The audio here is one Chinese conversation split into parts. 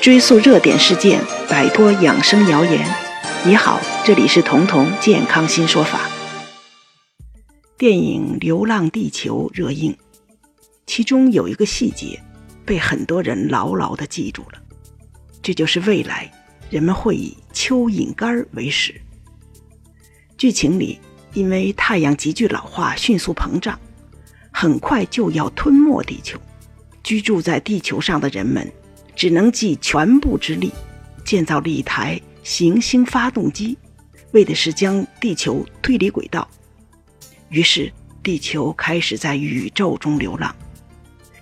追溯热点事件，摆脱养生谣言。你好，这里是彤彤健康新说法。电影《流浪地球》热映，其中有一个细节被很多人牢牢地记住了，这就是未来人们会以蚯蚓干为食。剧情里，因为太阳急剧老化、迅速膨胀，很快就要吞没地球，居住在地球上的人们。只能尽全部之力建造了一台行星发动机，为的是将地球推离轨道。于是，地球开始在宇宙中流浪。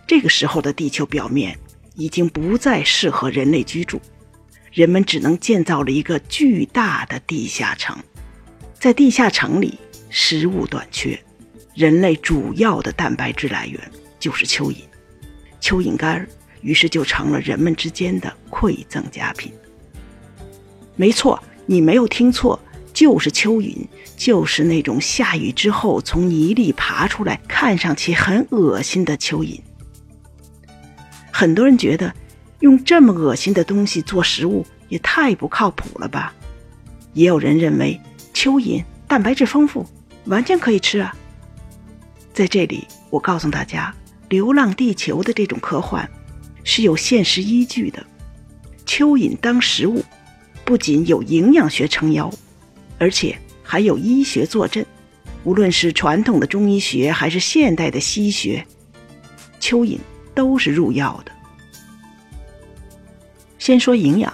这个时候的地球表面已经不再适合人类居住，人们只能建造了一个巨大的地下城。在地下城里，食物短缺，人类主要的蛋白质来源就是蚯蚓，蚯蚓干。于是就成了人们之间的馈赠佳品。没错，你没有听错，就是蚯蚓，就是那种下雨之后从泥里爬出来、看上去很恶心的蚯蚓。很多人觉得，用这么恶心的东西做食物也太不靠谱了吧？也有人认为，蚯蚓蛋白质丰富，完全可以吃啊。在这里，我告诉大家，《流浪地球》的这种科幻。是有现实依据的。蚯蚓当食物，不仅有营养学撑腰，而且还有医学坐镇。无论是传统的中医学还是现代的西学，蚯蚓都是入药的。先说营养，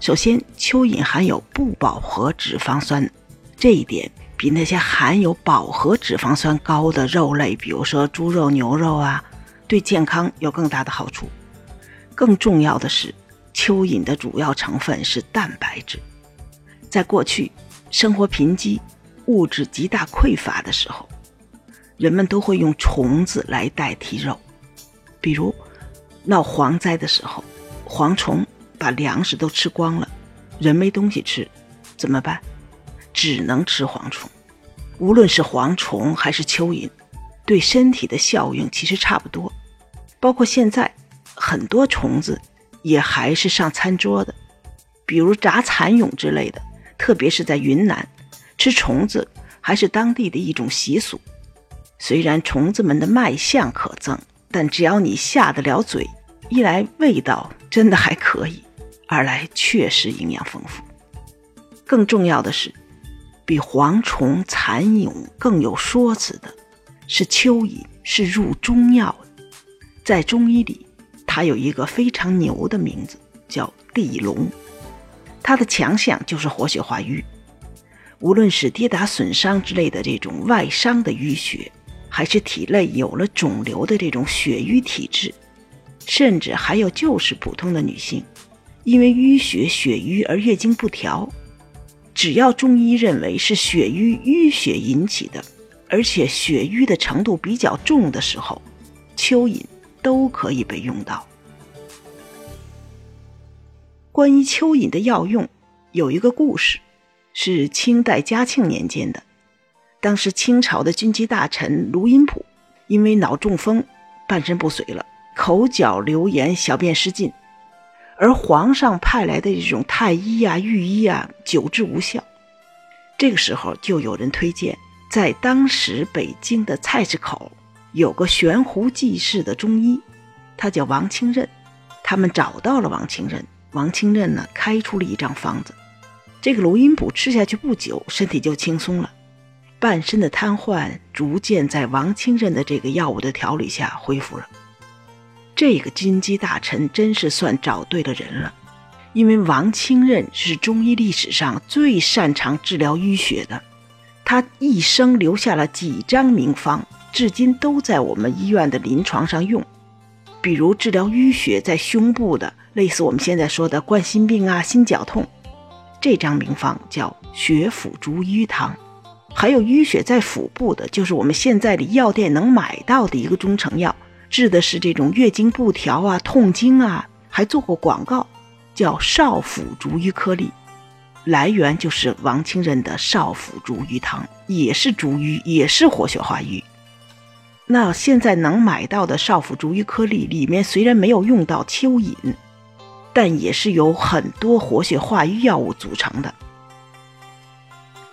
首先，蚯蚓含有不饱和脂肪酸，这一点比那些含有饱和脂肪酸高的肉类，比如说猪肉、牛肉啊。对健康有更大的好处。更重要的是，蚯蚓的主要成分是蛋白质。在过去，生活贫瘠、物质极大匮乏的时候，人们都会用虫子来代替肉。比如，闹蝗灾的时候，蝗虫把粮食都吃光了，人没东西吃，怎么办？只能吃蝗虫。无论是蝗虫还是蚯蚓，对身体的效用其实差不多。包括现在很多虫子也还是上餐桌的，比如炸蚕蛹之类的。特别是在云南，吃虫子还是当地的一种习俗。虽然虫子们的卖相可憎，但只要你下得了嘴，一来味道真的还可以，二来确实营养丰富。更重要的是，比蝗虫、蚕蛹更有说辞的是蚯蚓是入中药。在中医里，它有一个非常牛的名字，叫地龙。它的强项就是活血化瘀。无论是跌打损伤之类的这种外伤的淤血，还是体内有了肿瘤的这种血瘀体质，甚至还有就是普通的女性，因为淤血血瘀而月经不调，只要中医认为是血瘀淤血引起的，而且血瘀的程度比较重的时候，蚯蚓。都可以被用到。关于蚯蚓的药用，有一个故事，是清代嘉庆年间的。当时清朝的军机大臣卢荫甫因为脑中风，半身不遂了，口角流涎，小便失禁。而皇上派来的这种太医啊、御医啊，久治无效。这个时候，就有人推荐，在当时北京的菜市口。有个悬壶济世的中医，他叫王清任。他们找到了王清任，王清任呢开出了一张方子。这个卢荫甫吃下去不久，身体就轻松了，半身的瘫痪逐渐在王清任的这个药物的调理下恢复了。这个军机大臣真是算找对了人了，因为王清任是中医历史上最擅长治疗淤血的，他一生留下了几张名方。至今都在我们医院的临床上用，比如治疗淤血在胸部的，类似我们现在说的冠心病啊、心绞痛，这张名方叫血府逐瘀汤；还有淤血在腹部的，就是我们现在的药店能买到的一个中成药，治的是这种月经不调啊、痛经啊，还做过广告，叫少府逐瘀颗粒，来源就是王清任的少府逐瘀汤，也是逐瘀，也是活血化瘀。那现在能买到的少府逐瘀颗粒里面虽然没有用到蚯蚓，但也是由很多活血化瘀药物组成的。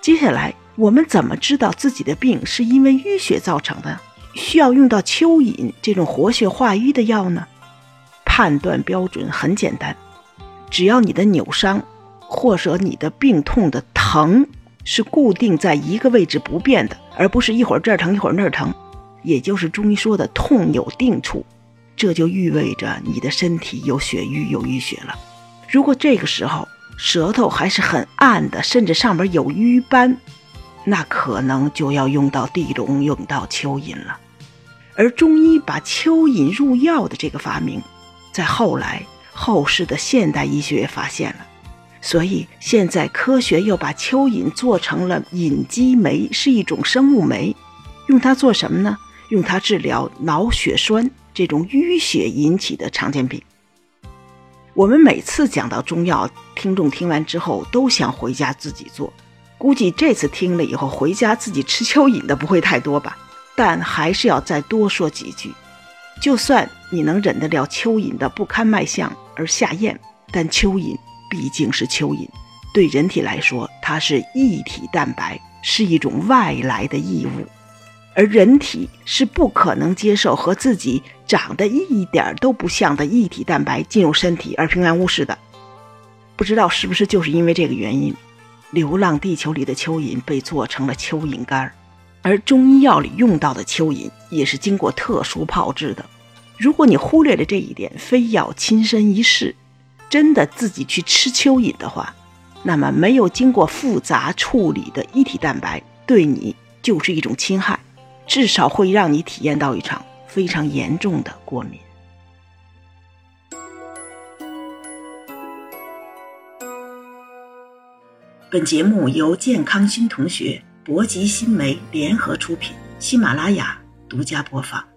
接下来，我们怎么知道自己的病是因为淤血造成的？需要用到蚯蚓这种活血化瘀的药呢？判断标准很简单，只要你的扭伤或者你的病痛的疼是固定在一个位置不变的，而不是一会儿这儿疼一会儿那儿疼，也就是中医说的痛有定处，这就意味着你的身体有血瘀有淤血了。如果这个时候舌头还是很暗的，甚至上面有瘀斑，那可能就要用到地龙，用到蚯蚓了。而中医把蚯蚓入药的这个发明，在后来后世的现代医学也发现了，所以现在科学又把蚯蚓做成了隐基酶，是一种生物酶，用它做什么呢？用它治疗脑血栓这种淤血引起的常见病。我们每次讲到中药，听众听完之后都想回家自己做，估计这次听了以后回家自己吃蚯蚓的不会太多吧。但还是要再多说几句。就算你能忍得了蚯蚓的不堪卖相而下咽，但蚯蚓毕竟是蚯蚓，对人体来说，它是异体蛋白，是一种外来的异物，而人体是不可能接受和自己长得一点都不像的异体蛋白进入身体而平安无事的。不知道是不是就是因为这个原因，《流浪地球》里的蚯蚓被做成了蚯蚓干儿。而中医药里用到的蚯蚓也是经过特殊炮制的。如果你忽略了这一点，非要亲身一试，真的自己去吃蚯蚓的话，那么没有经过复杂处理的一体蛋白对你就是一种侵害，至少会让你体验到一场非常严重的过敏。本节目由健康新同学。博吉新媒联合出品，喜马拉雅独家播放。